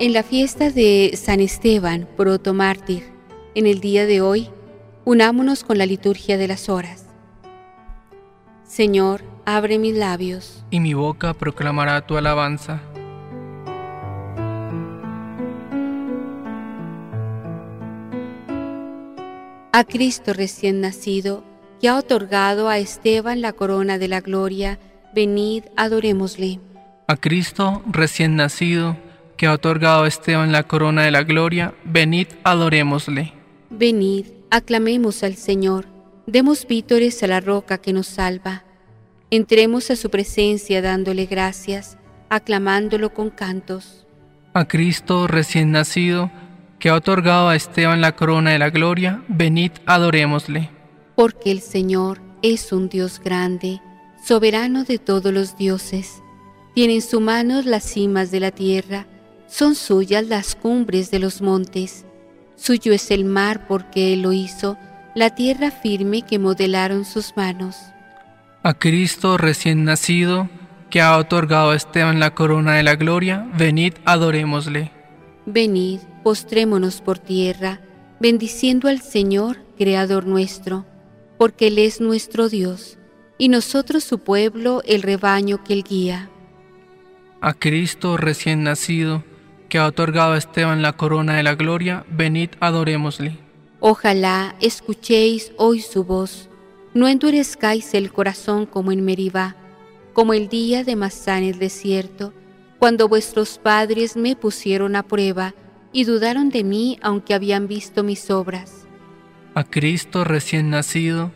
En la fiesta de San Esteban, protomártir, en el día de hoy, unámonos con la liturgia de las horas. Señor, abre mis labios. Y mi boca proclamará tu alabanza. A Cristo recién nacido, que ha otorgado a Esteban la corona de la gloria, venid, adorémosle. A Cristo recién nacido, que ha otorgado a Esteban la corona de la gloria, venid, adorémosle. Venid, aclamemos al Señor, demos vítores a la roca que nos salva. Entremos a su presencia dándole gracias, aclamándolo con cantos. A Cristo recién nacido, que ha otorgado a Esteban la corona de la gloria, venid, adorémosle. Porque el Señor es un Dios grande, soberano de todos los dioses. Tiene en su mano las cimas de la tierra, son suyas las cumbres de los montes. Suyo es el mar porque Él lo hizo, la tierra firme que modelaron sus manos. A Cristo recién nacido, que ha otorgado a Esteban la corona de la gloria, venid, adorémosle. Venid, postrémonos por tierra, bendiciendo al Señor, Creador nuestro, porque Él es nuestro Dios, y nosotros su pueblo, el rebaño que Él guía. A Cristo recién nacido, que ha otorgado a Esteban la corona de la gloria, venid adorémosle. Ojalá escuchéis hoy su voz, no endurezcáis el corazón como en Meribá, como el día de Masá en el desierto, cuando vuestros padres me pusieron a prueba y dudaron de mí aunque habían visto mis obras. A Cristo recién nacido,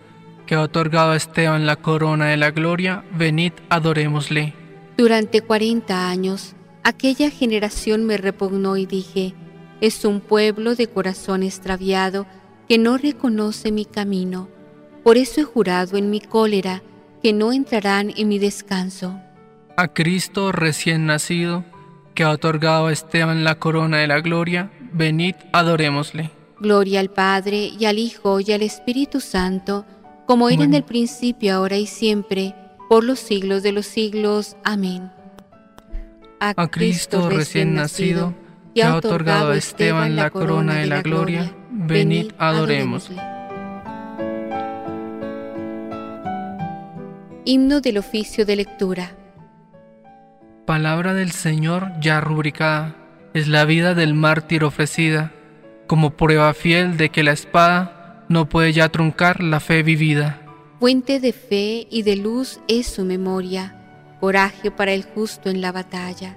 que ha otorgado a Esteban la corona de la gloria, venid adorémosle. Durante cuarenta años, Aquella generación me repugnó y dije, es un pueblo de corazón extraviado que no reconoce mi camino. Por eso he jurado en mi cólera que no entrarán en mi descanso. A Cristo recién nacido, que ha otorgado a Esteban la corona de la gloria, venid adorémosle. Gloria al Padre y al Hijo y al Espíritu Santo, como era en el principio, ahora y siempre, por los siglos de los siglos. Amén a Cristo recién nacido, que ha otorgado a Esteban la corona de la gloria, venid adoremos. Himno del oficio de lectura. Palabra del Señor ya rubricada, es la vida del mártir ofrecida, como prueba fiel de que la espada no puede ya truncar la fe vivida. Fuente de fe y de luz es su memoria coraje para el justo en la batalla,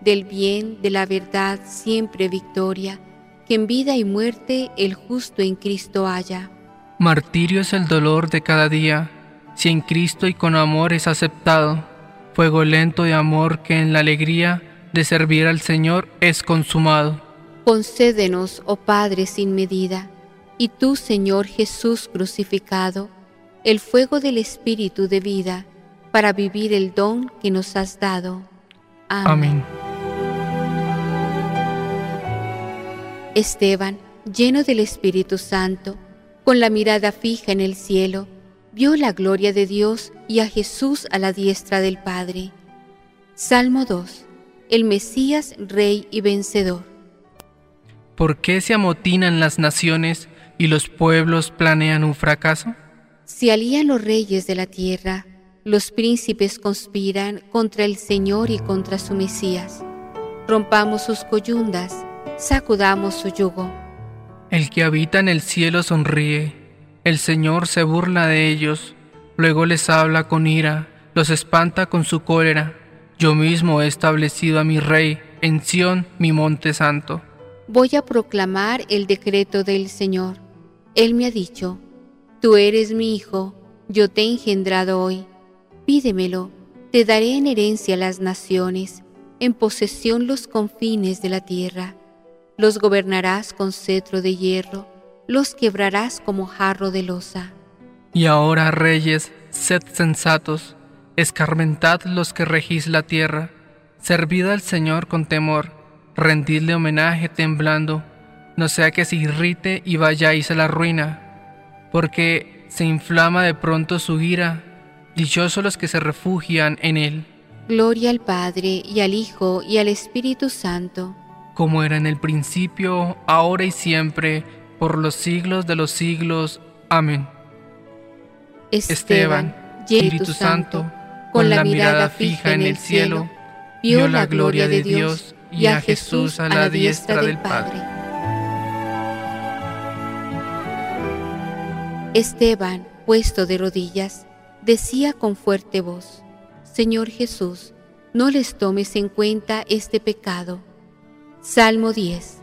del bien, de la verdad, siempre victoria, que en vida y muerte el justo en Cristo haya. Martirio es el dolor de cada día, si en Cristo y con amor es aceptado, fuego lento de amor que en la alegría de servir al Señor es consumado. Concédenos, oh Padre sin medida, y tú, Señor Jesús crucificado, el fuego del Espíritu de vida, para vivir el don que nos has dado. Amén. Esteban, lleno del Espíritu Santo, con la mirada fija en el cielo, vio la gloria de Dios y a Jesús a la diestra del Padre. Salmo 2. El Mesías, Rey y Vencedor. ¿Por qué se amotinan las naciones y los pueblos planean un fracaso? Se alían los reyes de la tierra los príncipes conspiran contra el Señor y contra su Mesías. Rompamos sus coyundas, sacudamos su yugo. El que habita en el cielo sonríe, el Señor se burla de ellos, luego les habla con ira, los espanta con su cólera. Yo mismo he establecido a mi rey en Sión, mi monte santo. Voy a proclamar el decreto del Señor. Él me ha dicho, tú eres mi hijo, yo te he engendrado hoy. Pídemelo, te daré en herencia las naciones, en posesión los confines de la tierra. Los gobernarás con cetro de hierro, los quebrarás como jarro de losa. Y ahora, reyes, sed sensatos, escarmentad los que regís la tierra, servid al Señor con temor, rendidle homenaje temblando, no sea que se irrite y vayáis a la ruina, porque se inflama de pronto su ira Dichosos los que se refugian en Él. Gloria al Padre y al Hijo y al Espíritu Santo. como era en el principio, ahora y siempre, por los siglos de los siglos. Amén. Esteban, Espíritu Santo, con la mirada fija en el cielo, vio la gloria de Dios y a Jesús a la diestra del Padre. Esteban, puesto de rodillas, decía con fuerte voz, Señor Jesús, no les tomes en cuenta este pecado. Salmo 10.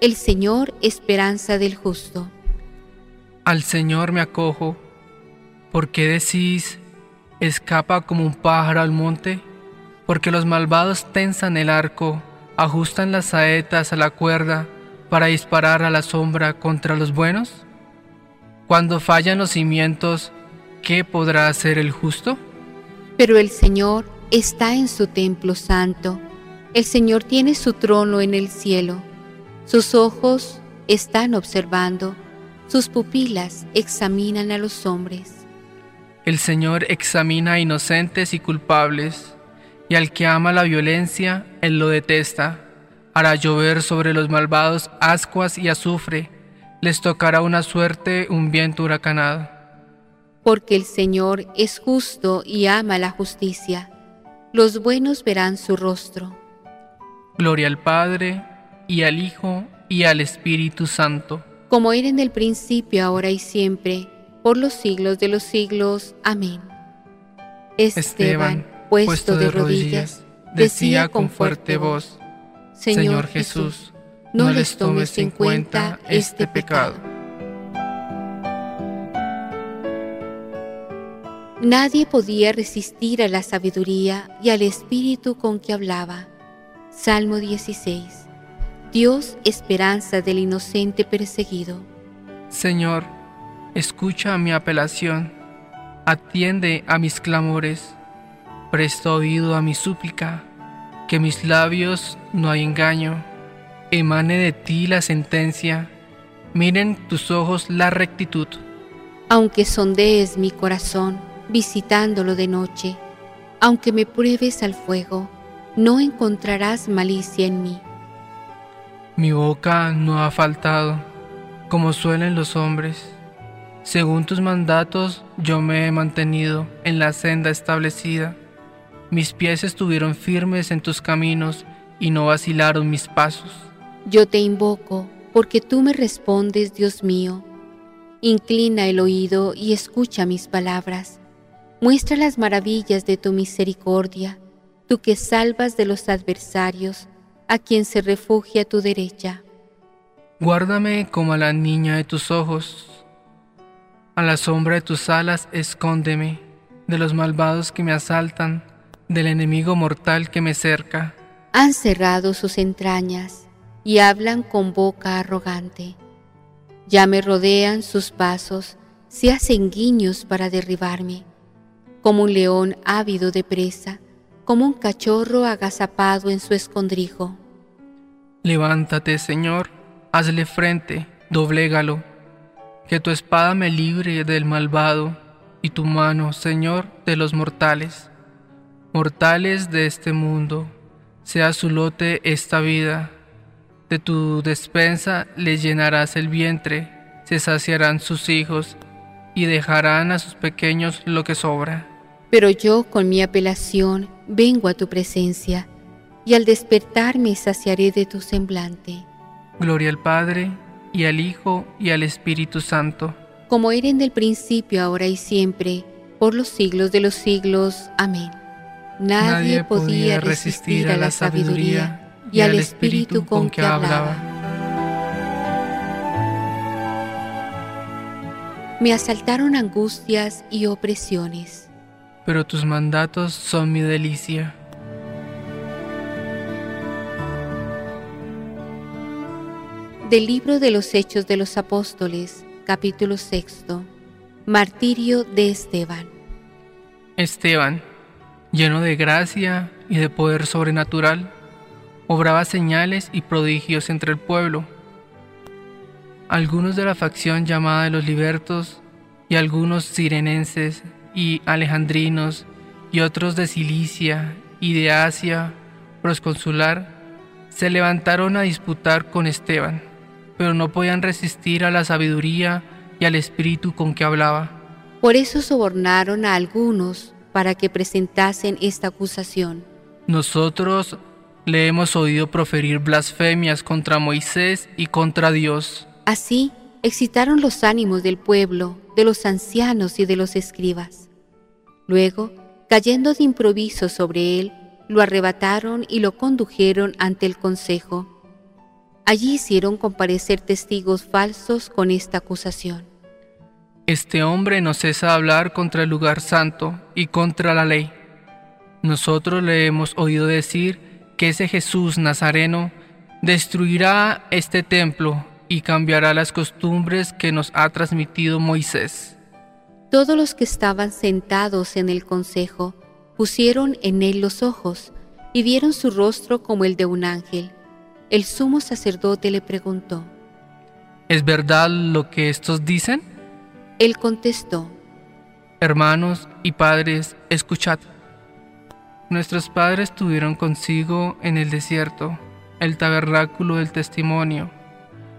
El Señor, esperanza del justo. Al Señor me acojo. ¿Por qué decís, escapa como un pájaro al monte? Porque los malvados tensan el arco, ajustan las saetas a la cuerda para disparar a la sombra contra los buenos. Cuando fallan los cimientos, ¿qué podrá hacer el justo? Pero el Señor está en su templo santo el Señor tiene su trono en el cielo. Sus ojos están observando, sus pupilas examinan a los hombres. El Señor examina a inocentes y culpables, y al que ama la violencia, Él lo detesta. Hará llover sobre los malvados ascuas y azufre, les tocará una suerte, un viento huracanado. Porque el Señor es justo y ama la justicia, los buenos verán su rostro. Gloria al Padre, y al Hijo, y al Espíritu Santo. Como era en el principio, ahora y siempre, por los siglos de los siglos. Amén. Esteban, puesto de rodillas, decía con fuerte voz, Señor Jesús, no les tomes en cuenta este, este pecado. Nadie podía resistir a la sabiduría y al espíritu con que hablaba Salmo 16. Dios, esperanza del inocente perseguido. Señor, escucha mi apelación, atiende a mis clamores, presta oído a mi súplica, que mis labios no hay engaño, emane de ti la sentencia, miren tus ojos la rectitud. Aunque sondees mi corazón, visitándolo de noche, aunque me pruebes al fuego, no encontrarás malicia en mí. Mi boca no ha faltado, como suelen los hombres. Según tus mandatos yo me he mantenido en la senda establecida. Mis pies estuvieron firmes en tus caminos y no vacilaron mis pasos. Yo te invoco porque tú me respondes, Dios mío. Inclina el oído y escucha mis palabras. Muestra las maravillas de tu misericordia tú que salvas de los adversarios a quien se refugia a tu derecha. Guárdame como a la niña de tus ojos, a la sombra de tus alas escóndeme de los malvados que me asaltan, del enemigo mortal que me cerca. Han cerrado sus entrañas y hablan con boca arrogante. Ya me rodean sus pasos, se hacen guiños para derribarme, como un león ávido de presa como un cachorro agazapado en su escondrijo. Levántate, Señor, hazle frente, doblégalo, que tu espada me libre del malvado y tu mano, Señor, de los mortales. Mortales de este mundo, sea su lote esta vida. De tu despensa le llenarás el vientre, se saciarán sus hijos y dejarán a sus pequeños lo que sobra. Pero yo con mi apelación vengo a tu presencia, y al despertar me saciaré de tu semblante. Gloria al Padre, y al Hijo, y al Espíritu Santo. Como era en el principio, ahora y siempre, por los siglos de los siglos. Amén. Nadie, podía resistir a la sabiduría y al Espíritu con que hablaba. Me asaltaron angustias y opresiones pero tus mandatos son mi delicia. Del libro de los Hechos de los Apóstoles, capítulo sexto. Martirio de Esteban. Esteban, lleno de gracia y de poder sobrenatural, obraba señales y prodigios entre el pueblo. Algunos de la facción llamada de los libertos y algunos sirenenses y alejandrinos y otros de Cilicia y de Asia prosconsular se levantaron a disputar con Esteban, pero no podían resistir a la sabiduría y al espíritu con que hablaba. Por eso sobornaron a algunos para que presentasen esta acusación. Nosotros le hemos oído proferir blasfemias contra Moisés y contra Dios. Así excitaron los ánimos del pueblo, de los ancianos y de los escribas. Luego, cayendo de improviso sobre él, lo arrebataron y lo condujeron ante el consejo. Allí hicieron comparecer testigos falsos con esta acusación. Este hombre no cesa hablar contra el lugar santo y contra la ley. Nosotros le hemos oído decir que ese Jesús Nazareno destruirá este templo y cambiará las costumbres que nos ha transmitido Moisés. Todos los que estaban sentados en el consejo pusieron en él los ojos y vieron su rostro como el de un ángel. El sumo sacerdote le preguntó, ¿Es verdad lo que estos dicen? Él contestó, Hermanos y padres, escuchad. Nuestros padres tuvieron consigo en el desierto el tabernáculo del testimonio.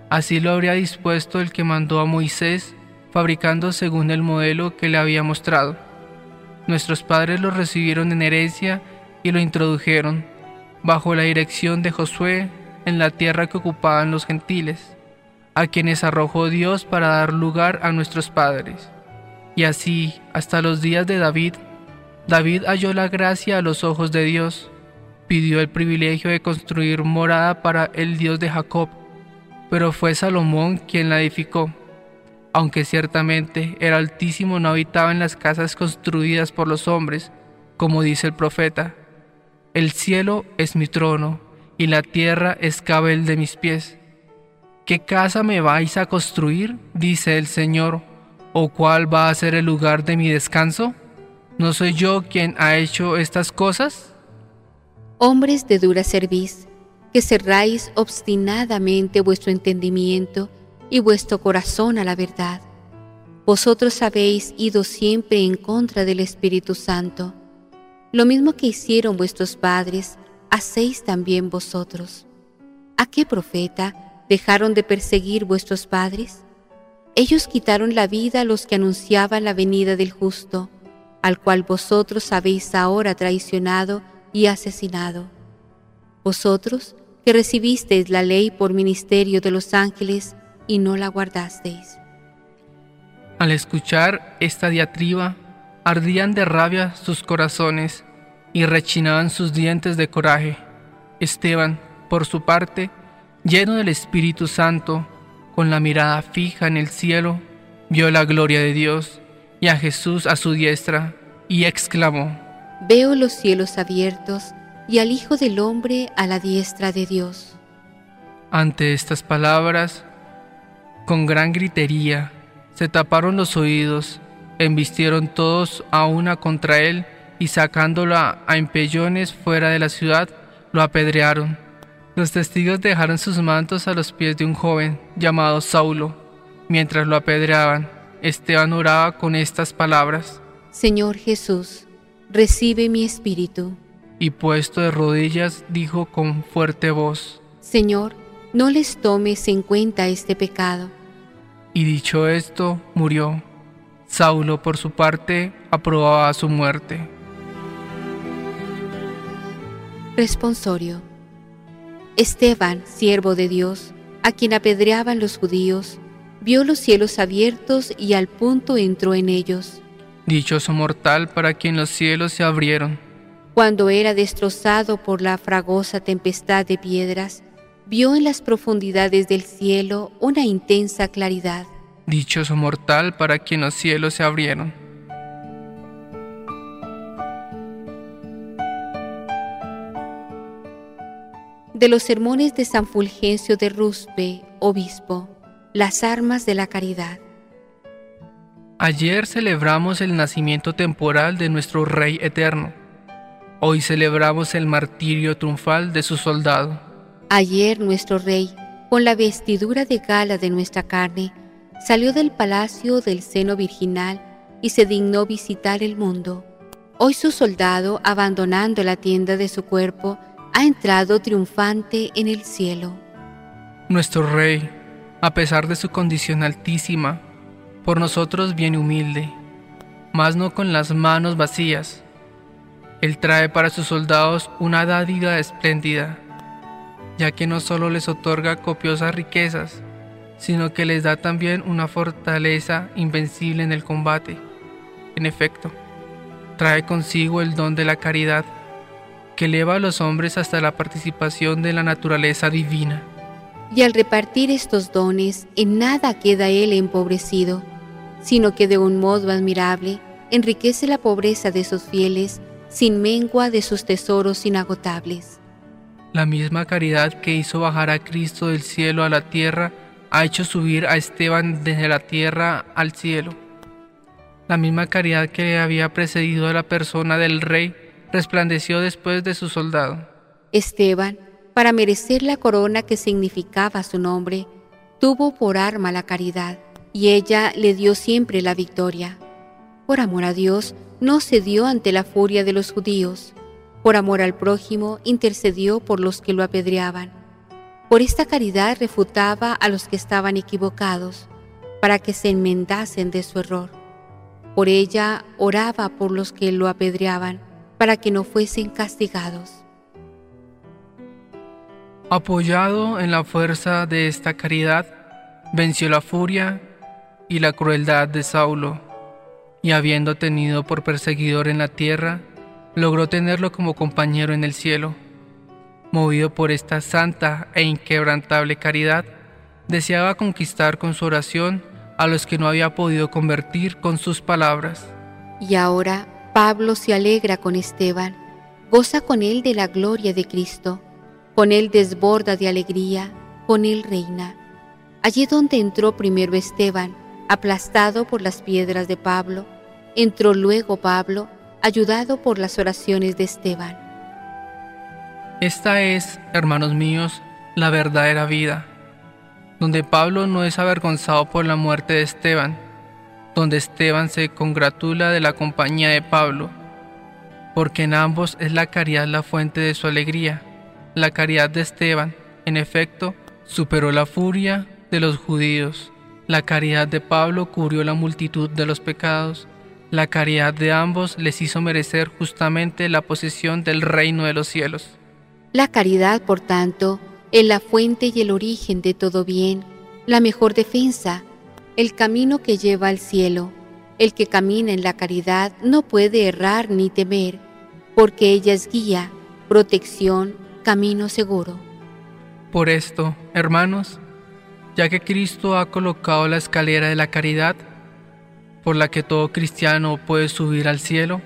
Así lo habría dispuesto el que mandó a Moisés, fabricando según el modelo que le había mostrado. Nuestros padres lo recibieron en herencia y lo introdujeron, bajo la dirección de Josué, en la tierra que ocupaban los gentiles, a quienes arrojó Dios para dar lugar a nuestros padres. Y así, hasta los días de David, David halló la gracia a los ojos de Dios, pidió el privilegio de construir morada para el Dios de Jacob, pero fue Salomón quien la edificó. Aunque ciertamente el Altísimo no habitaba en las casas construidas por los hombres, como dice el profeta, el cielo es mi trono y la tierra es cabel de mis pies. ¿Qué casa me vais a construir? dice el Señor, o cuál va a ser el lugar de mi descanso? ¿No soy yo quien ha hecho estas cosas? Hombres de dura cerviz, que cerráis obstinadamente vuestro entendimiento y vuestro corazón a la verdad. Vosotros habéis ido siempre en contra del Espíritu Santo. Lo mismo que hicieron vuestros padres, hacéis también vosotros. ¿A qué profeta dejaron de perseguir vuestros padres? Ellos quitaron la vida a los que anunciaban la venida del justo, al cual vosotros habéis ahora traicionado y asesinado. Vosotros que recibisteis la ley por ministerio de los ángeles y no la guardasteis. Al escuchar esta diatriba, ardían de rabia sus corazones y rechinaban sus dientes de coraje. Esteban, por su parte, lleno del Espíritu Santo, con la mirada fija en el cielo, vio la gloria de Dios y a Jesús a su diestra, y exclamó, Veo los cielos abiertos y al Hijo del Hombre a la diestra de Dios. Ante estas palabras, con gran gritería, se taparon los oídos, embistieron todos a una contra él y sacándola a empellones fuera de la ciudad, lo apedrearon. Los testigos dejaron sus mantos a los pies de un joven llamado Saulo. Mientras lo apedreaban, Esteban oraba con estas palabras. Señor Jesús, recibe mi espíritu. Y puesto de rodillas, dijo con fuerte voz, Señor, no les tomes en cuenta este pecado. Y dicho esto, murió. Saulo, por su parte, aprobaba su muerte. Responsorio. Esteban, siervo de Dios, a quien apedreaban los judíos, vio los cielos abiertos y al punto entró en ellos. Dichoso mortal para quien los cielos se abrieron. Cuando era destrozado por la fragosa tempestad de piedras, vio en las profundidades del cielo una intensa claridad. Dichoso mortal para quien los cielos se abrieron. De los sermones de San Fulgencio de Ruspe, obispo, las armas de la caridad. Ayer celebramos el nacimiento temporal de nuestro Rey eterno. Hoy celebramos el martirio triunfal de su soldado. Ayer nuestro Rey, con la vestidura de gala de nuestra carne, salió del palacio del seno virginal y se dignó visitar el mundo. Hoy su soldado, abandonando la tienda de su cuerpo, ha entrado triunfante en el cielo. Nuestro Rey, a pesar de su condición altísima, por nosotros viene humilde, mas no con las manos vacías. Él trae para sus soldados una dádiva espléndida, ya que no solo les otorga copiosas riquezas, sino que les da también una fortaleza invencible en el combate. En efecto, trae consigo el don de la caridad, que eleva a los hombres hasta la participación de la naturaleza divina. Y al repartir estos dones, en nada queda él empobrecido, sino que de un modo admirable enriquece la pobreza de sus fieles, sin mengua de sus tesoros inagotables. La misma caridad que hizo bajar a Cristo del cielo a la tierra, ha hecho subir a Esteban desde la tierra al cielo. La misma caridad que había precedido a la persona del rey resplandeció después de su soldado. Esteban, para merecer la corona que significaba su nombre, tuvo por arma la caridad, y ella le dio siempre la victoria. Por amor a Dios, no cedió ante la furia de los judíos. Por amor al prójimo, intercedió por los que lo apedreaban por esta caridad refutaba a los que estaban equivocados, para que se enmendasen de su error. Por ella oraba por los que lo apedreaban, para que no fuesen castigados. Apoyado en la fuerza de esta caridad, venció la furia y la crueldad de Saulo, y habiendo tenido por perseguidor en la tierra, logró tenerlo como compañero en el cielo movido por esta santa e inquebrantable caridad, deseaba conquistar con su oración a los que no había podido convertir con sus palabras. Y ahora Pablo se alegra con Esteban, goza con él de la gloria de Cristo, con él desborda de alegría, con él reina. Allí donde entró primero Esteban, aplastado por las piedras de Pablo, entró luego Pablo, ayudado por las oraciones de Esteban. Esta es, hermanos míos, la verdadera vida, donde Pablo no es avergonzado por la muerte de Esteban, donde Esteban se congratula de la compañía de Pablo, porque en ambos es la caridad la fuente de su alegría. La caridad de Esteban, en efecto, superó la furia de los judíos. La caridad de Pablo cubrió la multitud de los pecados. La caridad de ambos les hizo merecer justamente la posesión del reino de los cielos. La caridad, por tanto, es la fuente y el origen de todo bien, la mejor defensa, el camino que lleva al cielo. El que camina en la caridad no puede errar ni temer, porque ella es guía, protección, camino seguro. Por esto, hermanos, ya que Cristo ha colocado la escalera de la caridad, por la que todo cristiano puede subir al cielo,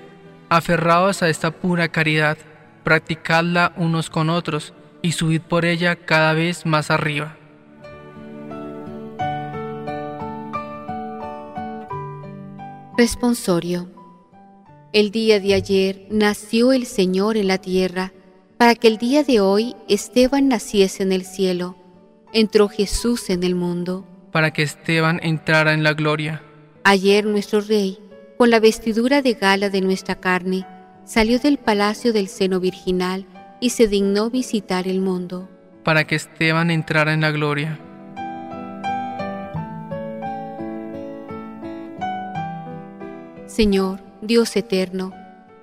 aferrados a esta pura caridad, practicadla unos con otros y subid por ella cada vez más arriba. Responsorio. El día de ayer nació el Señor en la tierra, para que el día de hoy Esteban naciese en el cielo. Entró Jesús en el mundo. Para que Esteban entrara en la gloria. Ayer nuestro Rey, con la vestidura de gala de nuestra carne, salió del palacio del seno virginal y se dignó visitar el mundo. Para que Esteban entrara en la gloria. Señor, Dios eterno,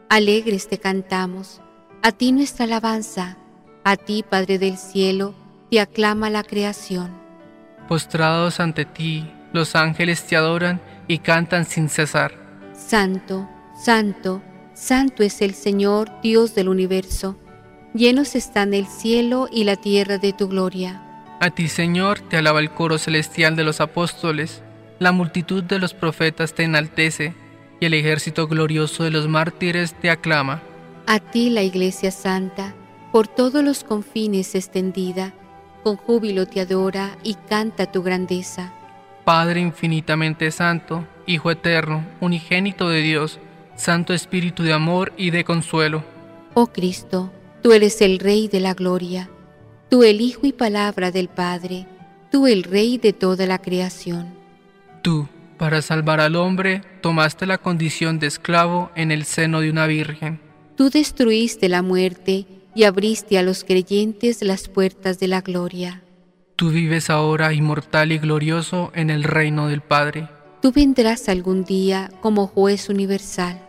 alegres te cantamos, a ti nuestra alabanza, a ti, Padre del cielo, te aclama la creación. Postrados ante ti, los ángeles te adoran y cantan sin cesar. Santo, santo, Santo es el Señor, Dios del universo. Llenos están el cielo y la tierra de tu gloria. A ti, Señor, te alaba el coro celestial de los apóstoles, la multitud de los profetas te enaltece, y el ejército glorioso de los mártires te aclama. A ti, la Iglesia Santa, por todos los confines extendida, con júbilo te adora y canta tu grandeza. Padre infinitamente santo, Hijo eterno, unigénito de Dios, Santo Espíritu de amor y de consuelo. Oh Cristo, tú eres el Rey de la gloria, tú el Hijo y palabra del Padre, tú el Rey de toda la creación. Tú, para salvar al hombre, tomaste la condición de esclavo en el seno de una virgen. Tú destruiste la muerte y abriste a los creyentes las puertas de la gloria. Tú vives ahora inmortal y glorioso en el reino del Padre. Tú vendrás algún día como juez universal.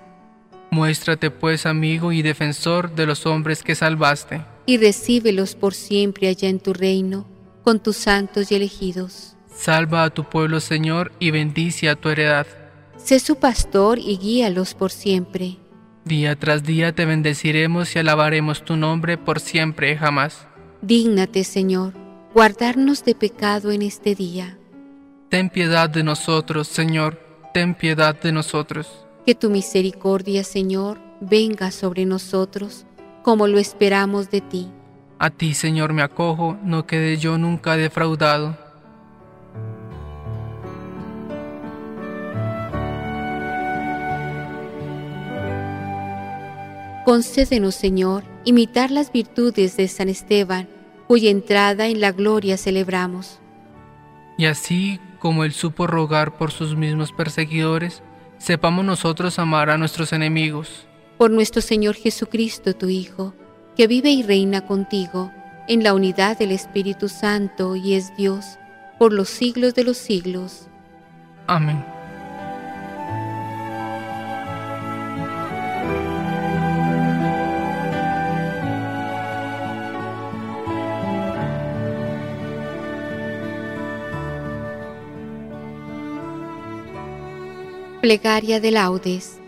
Muéstrate pues amigo y defensor de los hombres que salvaste. Y recíbelos por siempre allá en tu reino, con tus santos y elegidos. Salva a tu pueblo Señor y bendice a tu heredad. Sé su pastor y guíalos por siempre. Día tras día te bendeciremos y alabaremos tu nombre por siempre y jamás. Dígnate, Señor, guardarnos de pecado en este día. Ten piedad de nosotros, Señor, ten piedad de nosotros. Que tu misericordia, Señor, venga sobre nosotros, como lo esperamos de ti. A ti, Señor, me acojo, no quede yo nunca defraudado. Concédenos, Señor, imitar las virtudes de San Esteban, cuya entrada en la gloria celebramos. Y así como él supo rogar por sus mismos perseguidores, sepamos nosotros amar a nuestros enemigos. Por nuestro Señor Jesucristo, tu Hijo, que vive y reina contigo, en la unidad del Espíritu Santo y es Dios, por los siglos de los siglos. Amén. Plegaria de laudes.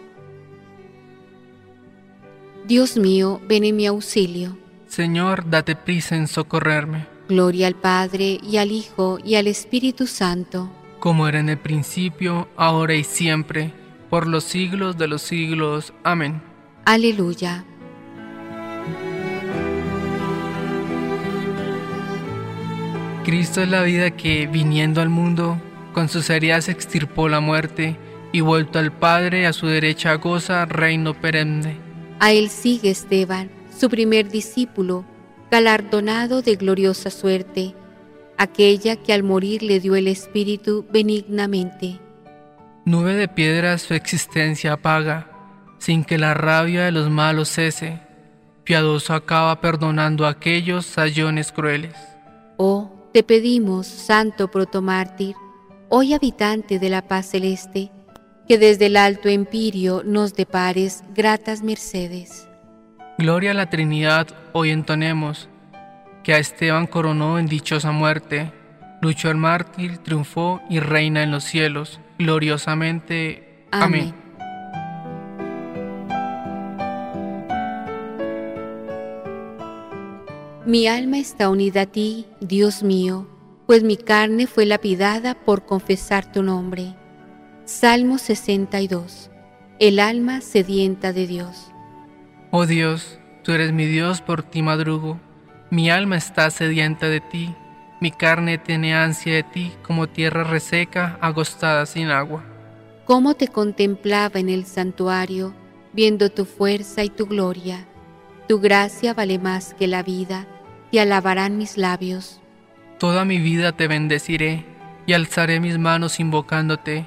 Dios mío, ven en mi auxilio. Señor, date prisa en socorrerme. Gloria al Padre y al Hijo y al Espíritu Santo. Como era en el principio, ahora y siempre, por los siglos de los siglos. Amén. Aleluya. Cristo es la vida que, viniendo al mundo, con sus heridas extirpó la muerte y vuelto al Padre a su derecha goza reino perenne. A él sigue Esteban, su primer discípulo, galardonado de gloriosa suerte, aquella que al morir le dio el Espíritu benignamente. Nube de piedras su existencia apaga, sin que la rabia de los malos cese. Piadoso acaba perdonando a aquellos sayones crueles. Oh, te pedimos, santo protomártir, hoy habitante de la paz celeste, que desde el alto empirio nos depares gratas mercedes. Gloria a la Trinidad hoy entonemos, que a Esteban coronó en dichosa muerte, luchó el mártir, triunfó y reina en los cielos, gloriosamente. Amén. Mi alma está unida a ti, Dios mío, pues mi carne fue lapidada por confesar tu nombre. Salmo 62. El alma sedienta de Dios. Oh Dios, tú eres mi Dios, por ti madrugo. Mi alma está sedienta de ti. Mi carne tiene ansia de ti como tierra reseca, agostada sin agua. Cómo te contemplaba en el santuario, viendo tu fuerza y tu gloria. Tu gracia vale más que la vida, y alabarán mis labios. Toda mi vida te bendeciré, y alzaré mis manos invocándote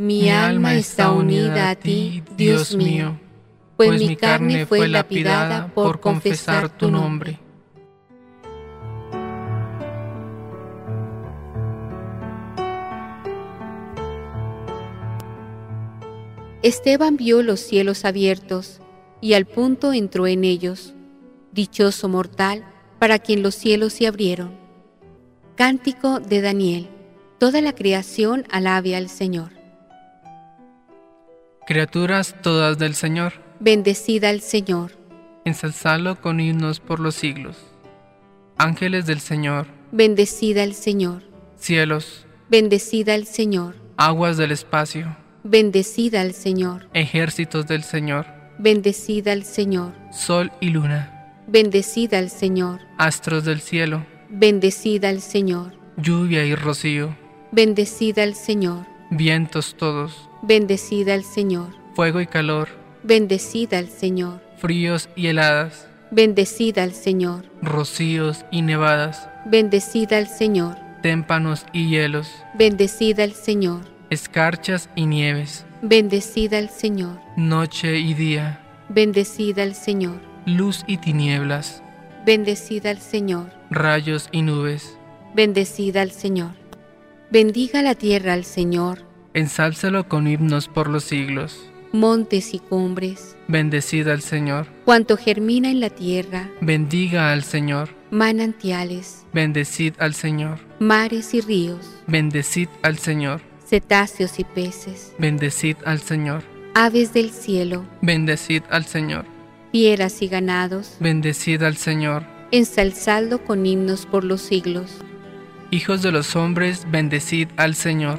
Mi, alma está unida a ti, Dios mío, pues, pues mi carne fue lapidada por confesar tu nombre. Esteban vio los cielos abiertos y al punto entró en ellos. Dichoso mortal para quien los cielos se abrieron. Cántico de Daniel. Toda la creación alabe al Señor. Criaturas todas del Señor. Bendecida al Señor. Ensalzalo con himnos por los siglos. Ángeles del Señor. Bendecida al Señor. Cielos. Bendecida al Señor. Aguas del espacio. Bendecida al Señor. Ejércitos del Señor. Bendecida al Señor. Sol y luna. bendecid al Señor. Astros del cielo, bendecid al Señor. Lluvia y rocío, bendecid al Señor. Vientos todos, bendecid al Señor. Fuego y calor, bendecid al Señor. Fríos y heladas, bendecid al Señor. Rocíos y nevadas, bendecid al Señor. Témpanos y hielos, bendecid al Señor. Escarchas y nieves, bendecid al Señor. Noche y día, bendecid al Señor. Luz y tinieblas, bendecid al Señor. Rayos y nubes, bendecid al Señor. Bendiga la tierra al Señor. Ensálzalo con himnos por los siglos. Montes y cumbres, Bendecid al Señor. cuanto germina en la tierra, Bendiga al Señor. manantiales, Bendecid al Señor. mares y ríos, Bendecid al Señor. cetáceos y peces, Bendecid al Señor. aves del cielo, Bendecid al Señor. fieras y ganados, Bendecid al Señor. ensalzadlo con himnos por los siglos. Hijos de los hombres, bendecid al Señor.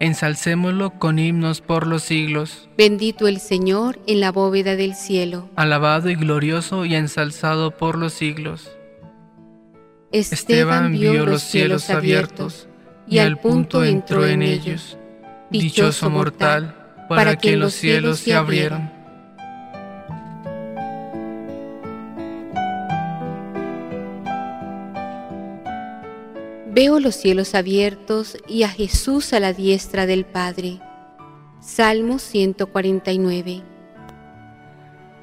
Ensalcémoslo con himnos por los siglos. Bendito el Señor en la bóveda del cielo. Alabado y glorioso y ensalzado por los siglos. Esteban vio los cielos abiertos y al punto entró en ellos. Dichoso mortal, para que los cielos se abrieron. Veo los cielos abiertos y a Jesús a la diestra del Padre. Salmo 149.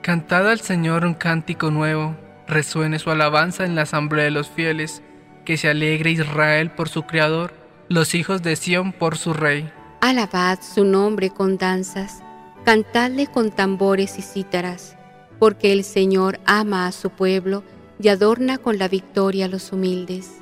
Cantad al Señor un cántico nuevo, resuene su alabanza en la asamblea de los fieles, que se alegre Israel por su Creador, los hijos de Sión por su Rey. Alabad su nombre con danzas, cantadle con tambores y cítaras, porque el Señor ama a su pueblo y adorna con la victoria a los humildes.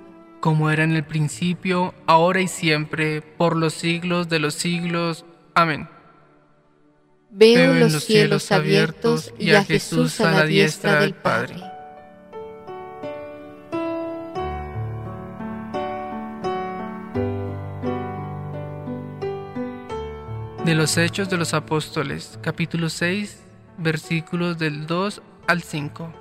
como era en el principio, ahora y siempre, por los siglos de los siglos. Amén. Veo los cielos abiertos y a Jesús a la diestra del Padre. De los Hechos de los Apóstoles, capítulo 6, versículos del 2 al 5.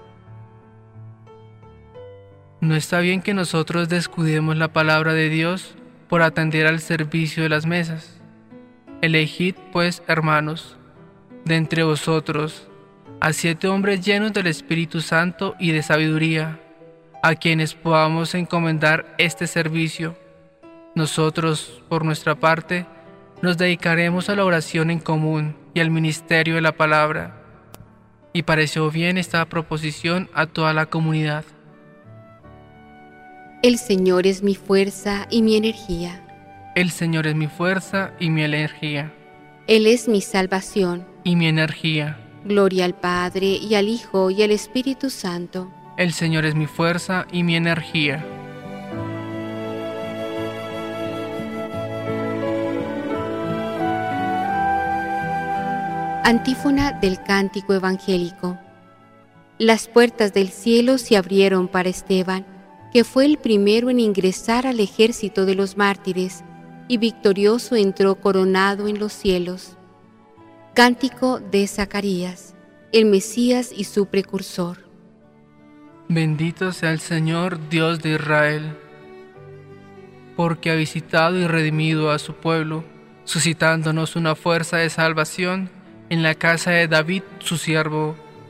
No está bien que nosotros descuidemos la palabra de Dios por atender al servicio de las mesas. Elegid, pues, hermanos, de entre vosotros, a siete hombres llenos del Espíritu Santo y de sabiduría, a quienes podamos encomendar este servicio. Nosotros, por nuestra parte, nos dedicaremos a la oración en común y al ministerio de la palabra. Y pareció bien esta proposición a toda la comunidad. El Señor es mi fuerza y mi energía. El Señor es mi fuerza y mi energía. Él es mi salvación. Y mi energía. Gloria al Padre y al Hijo y al Espíritu Santo. El Señor es mi fuerza y mi energía. Antífona del Cántico Evangélico. Las puertas del cielo se abrieron para Esteban, que fue el primero en ingresar al ejército de los mártires, y victorioso entró coronado en los cielos. Cántico de Zacarías, el Mesías y su precursor. Bendito sea el Señor Dios de Israel, porque ha visitado y redimido a su pueblo, suscitándonos una fuerza de salvación en la casa de David su siervo,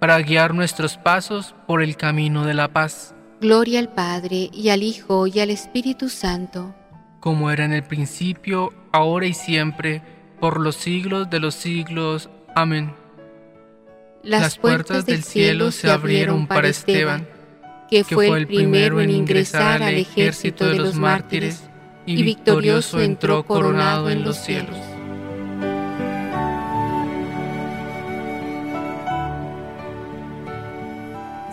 para guiar nuestros pasos por el camino de la paz. Gloria al Padre y al Hijo y al Espíritu Santo como era en el principio, ahora y siempre, por los siglos de los siglos. Amén. Las, puertas, del cielo se abrieron para Esteban, que fue el primero en ingresar al ejército de los mártires, y victorioso entró coronado en los cielos.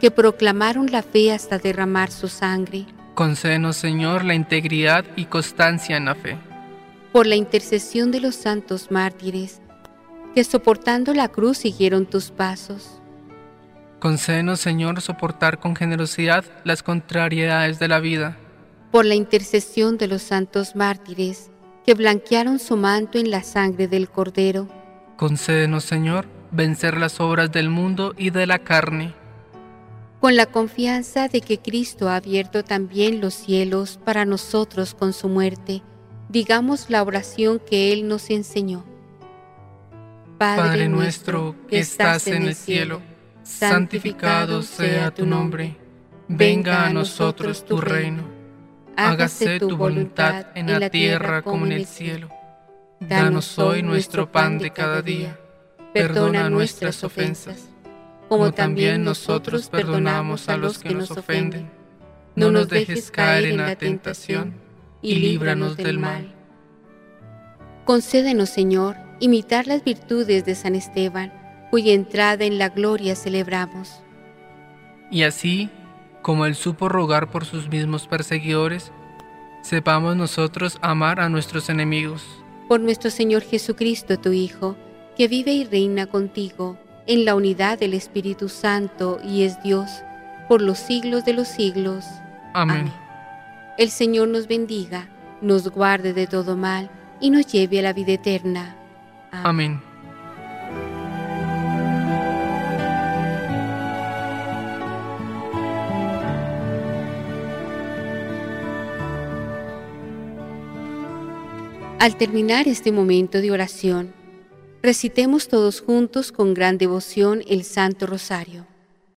que proclamaron la fe hasta derramar su sangre Concédenos, Señor, la integridad y constancia en la fe. Por la intercesión de los santos mártires, que soportando la cruz siguieron tus pasos. Concédenos, Señor, soportar con generosidad las contrariedades de la vida. Por la intercesión de los santos mártires, que blanquearon su manto en la sangre del Cordero. Concédenos, Señor, vencer las obras del mundo y de la carne con la confianza de que Cristo ha abierto también los cielos para nosotros con su muerte, digamos la oración que Él nos enseñó. Padre nuestro que estás en el cielo, santificado sea tu nombre, venga a nosotros tu reino, hágase tu voluntad en la tierra como en el cielo. Danos hoy nuestro pan de cada día, perdona nuestras ofensas como también nosotros perdonamos a los que nos ofenden. No nos dejes caer en la tentación y líbranos del mal. Concédenos, Señor, imitar las virtudes de San Esteban, cuya entrada en la gloria celebramos. Y así, como él supo rogar por sus mismos perseguidores, sepamos nosotros amar a nuestros enemigos. Por nuestro Señor Jesucristo, tu Hijo, que vive y reina contigo en la unidad del Espíritu Santo y es Dios, por los siglos de los siglos. Amén. El Señor nos bendiga, nos guarde de todo mal y nos lleve a la vida eterna. Amén. Al terminar este momento de oración, recitemos todos juntos con gran devoción el Santo Rosario.